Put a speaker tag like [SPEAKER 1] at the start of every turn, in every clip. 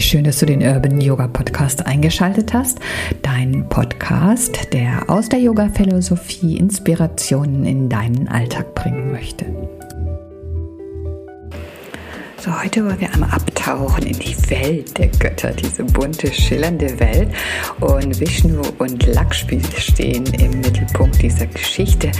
[SPEAKER 1] Wie schön, dass du den Urban Yoga Podcast eingeschaltet hast. Dein Podcast, der aus der Yoga-Philosophie Inspirationen in deinen Alltag bringen möchte. So, heute wollen wir einmal abtauchen in die Welt der Götter, diese bunte, schillernde Welt. Und Vishnu und Lakshmi stehen im Mittelpunkt dieser Geschichte,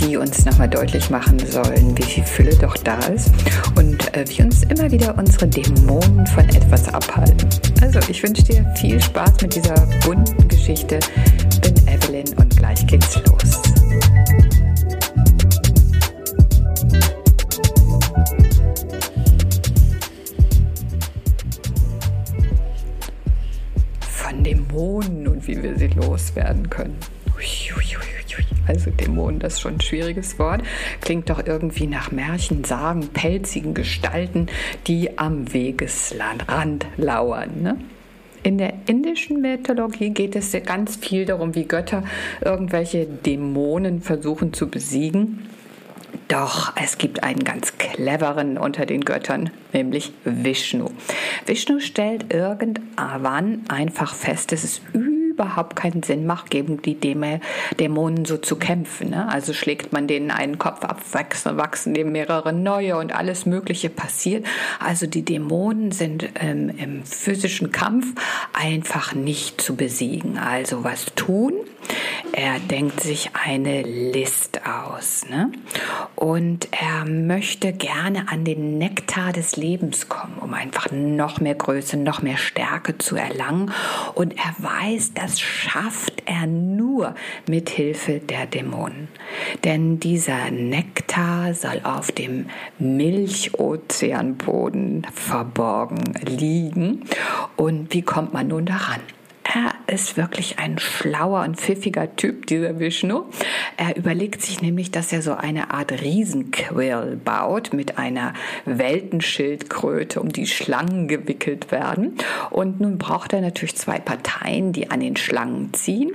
[SPEAKER 1] die uns nochmal deutlich machen sollen, wie viel Fülle doch da ist und äh, wie uns immer wieder unsere Dämonen von etwas abhalten. Also, ich wünsche dir viel Spaß mit dieser bunten Geschichte. Ich bin Evelyn und gleich geht's los. Dämonen und wie wir sie loswerden können. Also Dämonen, das ist schon ein schwieriges Wort. Klingt doch irgendwie nach Märchen, Sagen, pelzigen Gestalten, die am Wegesrand lauern. Ne? In der indischen Mythologie geht es ganz viel darum, wie Götter irgendwelche Dämonen versuchen zu besiegen. Doch es gibt einen ganz cleveren unter den Göttern, nämlich Vishnu. Vishnu stellt irgendwann einfach fest, dass es überhaupt keinen Sinn macht, gegen die Dämonen so zu kämpfen. Ne? Also schlägt man denen einen Kopf ab, wachsen, wachsen dem mehrere neue und alles Mögliche passiert. Also die Dämonen sind ähm, im physischen Kampf einfach nicht zu besiegen. Also was tun? Er denkt sich eine List aus. Ne? Und er möchte gerne an den Nektar des Lebens kommen, um einfach noch mehr Größe, noch mehr Stärke zu erlangen. Und er weiß, das schafft er nur mit Hilfe der Dämonen. Denn dieser Nektar soll auf dem Milchozeanboden verborgen liegen. Und wie kommt man nun daran? Ist wirklich ein schlauer und pfiffiger Typ, dieser Vishnu. Er überlegt sich nämlich, dass er so eine Art Riesenquill baut mit einer Weltenschildkröte, um die Schlangen gewickelt werden. Und nun braucht er natürlich zwei Parteien, die an den Schlangen ziehen.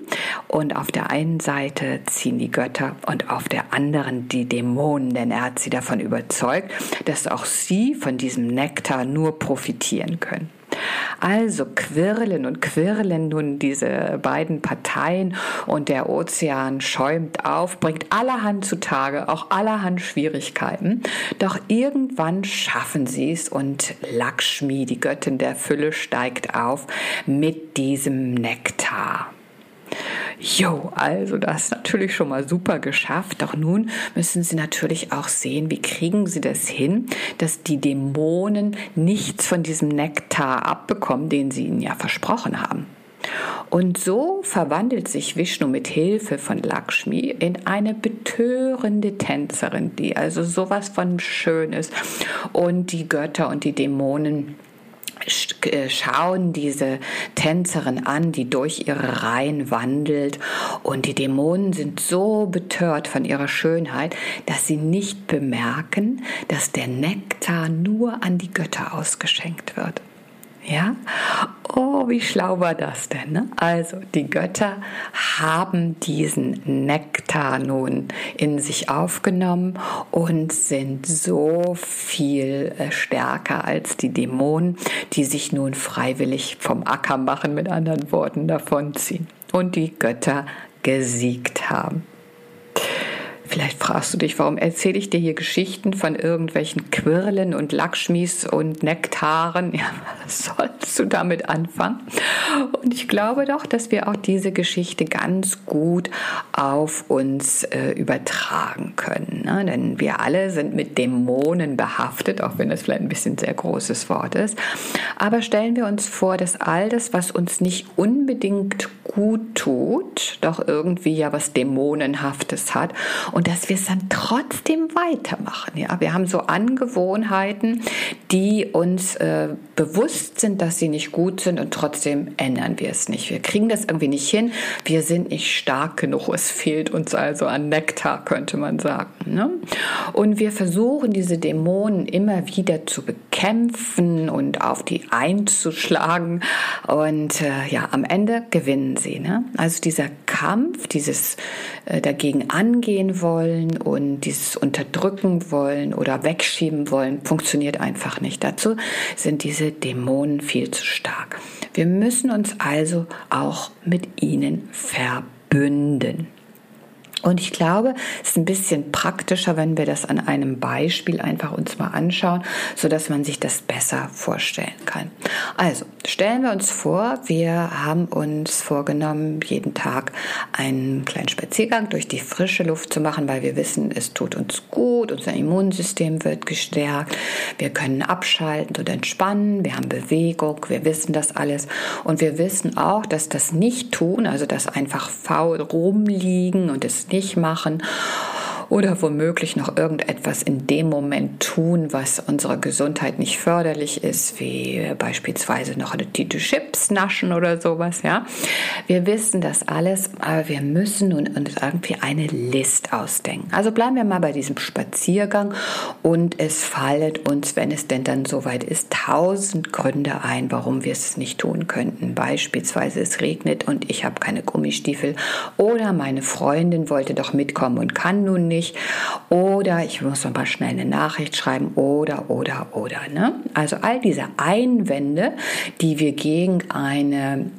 [SPEAKER 1] Und auf der einen Seite ziehen die Götter und auf der anderen die Dämonen, denn er hat sie davon überzeugt, dass auch sie von diesem Nektar nur profitieren können. Also quirlen und quirlen nun diese beiden Parteien und der Ozean schäumt auf, bringt allerhand zutage, auch allerhand Schwierigkeiten. Doch irgendwann schaffen sie es und Lakshmi, die Göttin der Fülle, steigt auf mit diesem Nektar. Jo, also das ist natürlich schon mal super geschafft. Doch nun müssen Sie natürlich auch sehen, wie kriegen Sie das hin, dass die Dämonen nichts von diesem Nektar abbekommen, den Sie ihnen ja versprochen haben. Und so verwandelt sich Vishnu mit Hilfe von Lakshmi in eine betörende Tänzerin, die also sowas von schön ist. Und die Götter und die Dämonen schauen diese Tänzerin an, die durch ihre Reihen wandelt und die Dämonen sind so betört von ihrer Schönheit, dass sie nicht bemerken, dass der Nektar nur an die Götter ausgeschenkt wird. Ja? Oh, wie schlau war das denn? Ne? Also, die Götter haben diesen Nektar nun in sich aufgenommen und sind so viel äh, stärker als die Dämonen, die sich nun freiwillig vom Acker machen, mit anderen Worten davonziehen und die Götter gesiegt haben. Vielleicht fragst du dich, warum erzähle ich dir hier Geschichten von irgendwelchen Quirlen und Lakshmis und Nektaren? Ja, was sollst du damit anfangen? Und ich glaube doch, dass wir auch diese Geschichte ganz gut auf uns äh, übertragen können. Ne? Denn wir alle sind mit Dämonen behaftet, auch wenn das vielleicht ein bisschen sehr großes Wort ist. Aber stellen wir uns vor, dass all das, was uns nicht unbedingt gut tut, doch irgendwie ja was Dämonenhaftes hat und dass wir es dann trotzdem weitermachen. Ja, wir haben so Angewohnheiten, die uns äh, bewusst sind, dass sie nicht gut sind und trotzdem ändern wir es nicht. Wir kriegen das irgendwie nicht hin. Wir sind nicht stark genug. Es fehlt uns also an Nektar, könnte man sagen. Ne? Und wir versuchen diese Dämonen immer wieder zu bekämpfen und auf die einzuschlagen. Und äh, ja, am Ende gewinnen sie. Ne? Also dieser Kampf, dieses äh, dagegen angehen wollen und dieses unterdrücken wollen oder wegschieben wollen, funktioniert einfach nicht. Dazu sind diese Dämonen viel zu stark. Wir müssen uns also auch mit ihnen verbünden. Und ich glaube, es ist ein bisschen praktischer, wenn wir das an einem Beispiel einfach uns mal anschauen, so dass man sich das besser vorstellen kann. Also, stellen wir uns vor, wir haben uns vorgenommen, jeden Tag einen kleinen Spaziergang durch die frische Luft zu machen, weil wir wissen, es tut uns gut, unser Immunsystem wird gestärkt, wir können abschalten und entspannen, wir haben Bewegung, wir wissen das alles. Und wir wissen auch, dass das nicht tun, also das einfach faul rumliegen und es nicht machen oder womöglich noch irgendetwas in dem Moment tun, was unserer Gesundheit nicht förderlich ist, wie beispielsweise noch eine Tüte Chips naschen oder sowas, ja. Wir wissen das alles, aber wir müssen nun uns irgendwie eine List ausdenken. Also bleiben wir mal bei diesem Spaziergang und es fallen uns, wenn es denn dann soweit ist, tausend Gründe ein, warum wir es nicht tun könnten. Beispielsweise es regnet und ich habe keine Gummistiefel oder meine Freundin wollte doch mitkommen und kann nun nicht nicht. Oder ich muss noch mal schnell eine Nachricht schreiben. Oder, oder, oder. Ne? Also all diese Einwände, die wir gegen eine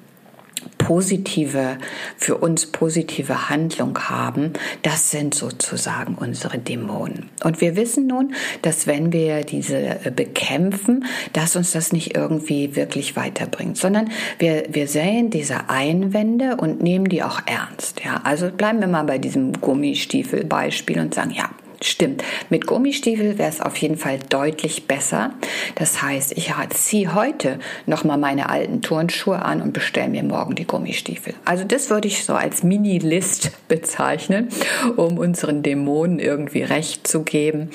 [SPEAKER 1] positive, für uns positive Handlung haben, das sind sozusagen unsere Dämonen. Und wir wissen nun, dass wenn wir diese äh, bekämpfen, dass uns das nicht irgendwie wirklich weiterbringt, sondern wir, wir sehen diese Einwände und nehmen die auch ernst. Ja, also bleiben wir mal bei diesem Gummistiefel-Beispiel und sagen, ja, Stimmt. Mit Gummistiefel wäre es auf jeden Fall deutlich besser. Das heißt, ich ziehe heute nochmal meine alten Turnschuhe an und bestelle mir morgen die Gummistiefel. Also das würde ich so als Mini-List bezeichnen, um unseren Dämonen irgendwie recht zu geben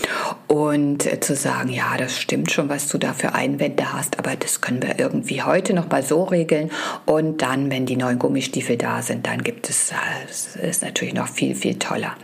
[SPEAKER 1] und äh, zu sagen, ja, das stimmt schon, was du da für Einwände hast, aber das können wir irgendwie heute nochmal so regeln und dann, wenn die neuen Gummistiefel da sind, dann gibt es, das äh, ist natürlich noch viel, viel toller.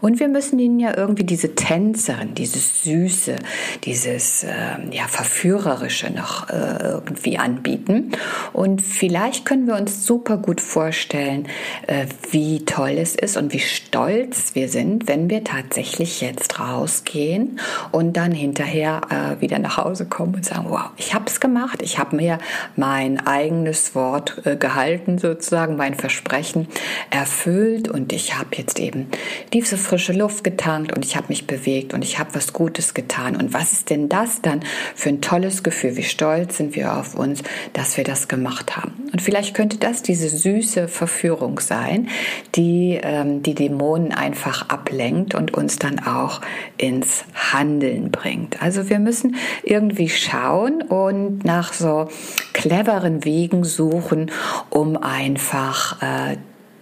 [SPEAKER 1] Und wir müssen ihnen ja irgendwie diese Tänzerin, dieses Süße, dieses äh, ja, Verführerische noch äh, irgendwie anbieten. Und vielleicht können wir uns super gut vorstellen, äh, wie toll es ist und wie stolz wir sind, wenn wir tatsächlich jetzt rausgehen und dann hinterher äh, wieder nach Hause kommen und sagen, wow, ich habe es gemacht, ich habe mir mein eigenes Wort äh, gehalten, sozusagen mein Versprechen erfüllt und ich habe jetzt eben diese frische Luft getankt und ich habe mich bewegt und ich habe was Gutes getan. Und was ist denn das dann für ein tolles Gefühl? Wie stolz sind wir auf uns, dass wir das gemacht haben? Und vielleicht könnte das diese süße Verführung sein, die ähm, die Dämonen einfach ablenkt und uns dann auch ins Handeln bringt. Also wir müssen irgendwie schauen und nach so cleveren Wegen suchen, um einfach äh,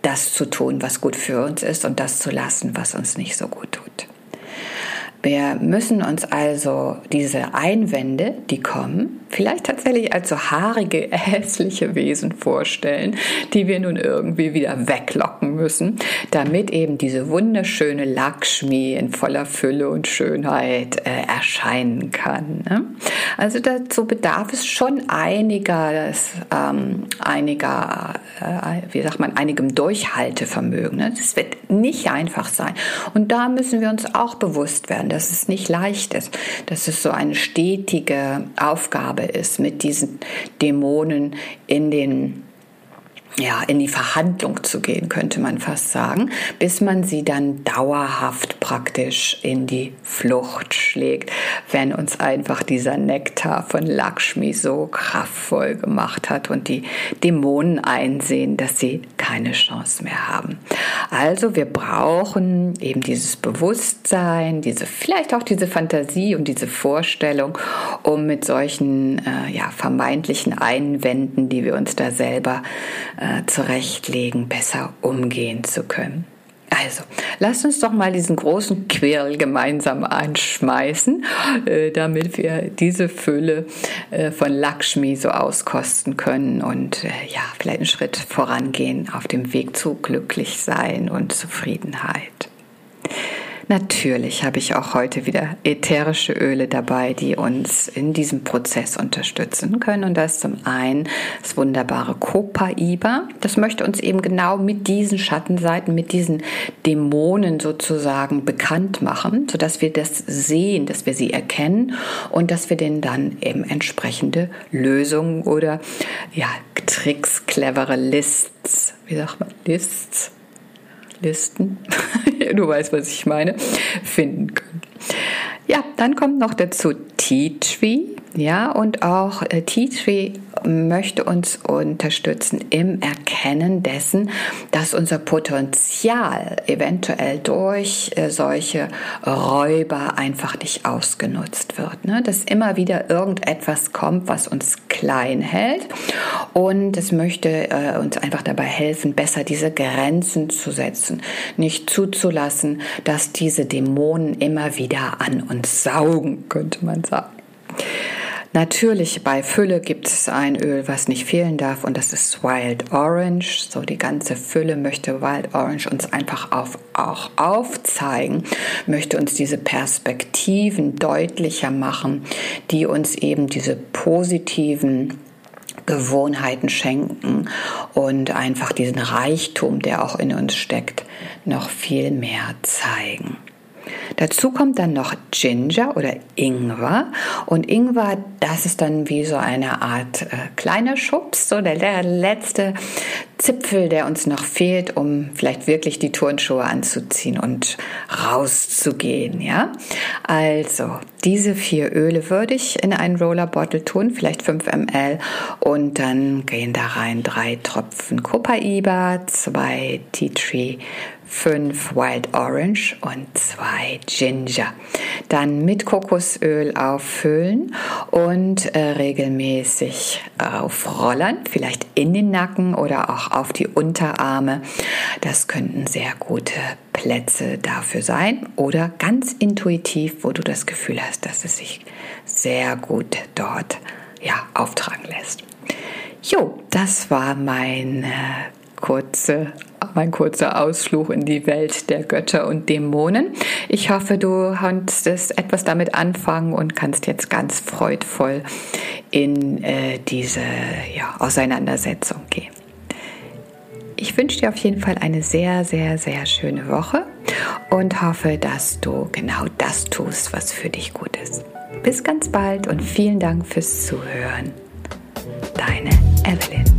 [SPEAKER 1] das zu tun, was gut für uns ist und das zu lassen, was uns nicht so gut tut. Wir müssen uns also diese Einwände, die kommen, vielleicht tatsächlich als so haarige, hässliche Wesen vorstellen, die wir nun irgendwie wieder weglocken müssen, damit eben diese wunderschöne Lakshmi in voller Fülle und Schönheit äh, erscheinen kann. Ne? Also dazu bedarf es schon einiger, ähm, einiger, äh, wie sagt man, einigem Durchhaltevermögen. Ne? Das wird nicht einfach sein. Und da müssen wir uns auch bewusst werden, dass es nicht leicht ist, dass es so eine stetige Aufgabe ist, mit diesen Dämonen in den ja, in die Verhandlung zu gehen, könnte man fast sagen, bis man sie dann dauerhaft praktisch in die Flucht schlägt, wenn uns einfach dieser Nektar von Lakshmi so kraftvoll gemacht hat und die Dämonen einsehen, dass sie keine Chance mehr haben. Also wir brauchen eben dieses Bewusstsein, diese vielleicht auch diese Fantasie und diese Vorstellung, um mit solchen äh, ja, vermeintlichen Einwänden, die wir uns da selber äh, äh, zurechtlegen, besser umgehen zu können. Also, lasst uns doch mal diesen großen Quirl gemeinsam anschmeißen, äh, damit wir diese Fülle äh, von Lakshmi so auskosten können und äh, ja, vielleicht einen Schritt vorangehen auf dem Weg zu Glücklichsein und Zufriedenheit. Natürlich habe ich auch heute wieder ätherische Öle dabei, die uns in diesem Prozess unterstützen können. Und das ist zum einen das wunderbare Copaiba. Das möchte uns eben genau mit diesen Schattenseiten, mit diesen Dämonen sozusagen bekannt machen, sodass wir das sehen, dass wir sie erkennen und dass wir denen dann eben entsprechende Lösungen oder ja, Tricks, clevere Lists, wie sagt man, Lists Listen, du weißt, was ich meine, finden können. Ja, dann kommt noch dazu Tea Tree. Ja, und auch äh, Tea Tree möchte uns unterstützen im Erkennen dessen, dass unser Potenzial eventuell durch äh, solche Räuber einfach nicht ausgenutzt wird. Ne? Dass immer wieder irgendetwas kommt, was uns klein hält. Und es möchte äh, uns einfach dabei helfen, besser diese Grenzen zu setzen, nicht zuzulassen, dass diese Dämonen immer wieder an uns saugen, könnte man sagen. Natürlich bei Fülle gibt es ein Öl, was nicht fehlen darf und das ist Wild Orange. So die ganze Fülle möchte Wild Orange uns einfach auf, auch aufzeigen, möchte uns diese Perspektiven deutlicher machen, die uns eben diese positiven Gewohnheiten schenken und einfach diesen Reichtum, der auch in uns steckt, noch viel mehr zeigen. Dazu kommt dann noch Ginger oder Ingwer. Und Ingwer, das ist dann wie so eine Art äh, kleiner Schubs, so der, der letzte Zipfel, der uns noch fehlt, um vielleicht wirklich die Turnschuhe anzuziehen und rauszugehen. Ja, also diese vier Öle würde ich in einen Roller Bottle tun, vielleicht 5 ml, und dann gehen da rein drei Tropfen Copaiba, zwei Tea Tree 5 Wild Orange und 2 Ginger. Dann mit Kokosöl auffüllen und äh, regelmäßig aufrollern, vielleicht in den Nacken oder auch auf die Unterarme. Das könnten sehr gute Plätze dafür sein oder ganz intuitiv, wo du das Gefühl hast, dass es sich sehr gut dort ja, auftragen lässt. Jo, das war mein äh, kurze mein kurzer Ausflug in die Welt der Götter und Dämonen. Ich hoffe, du konntest etwas damit anfangen und kannst jetzt ganz freudvoll in äh, diese ja, Auseinandersetzung gehen. Ich wünsche dir auf jeden Fall eine sehr, sehr, sehr schöne Woche und hoffe, dass du genau das tust, was für dich gut ist. Bis ganz bald und vielen Dank fürs Zuhören. Deine Evelyn.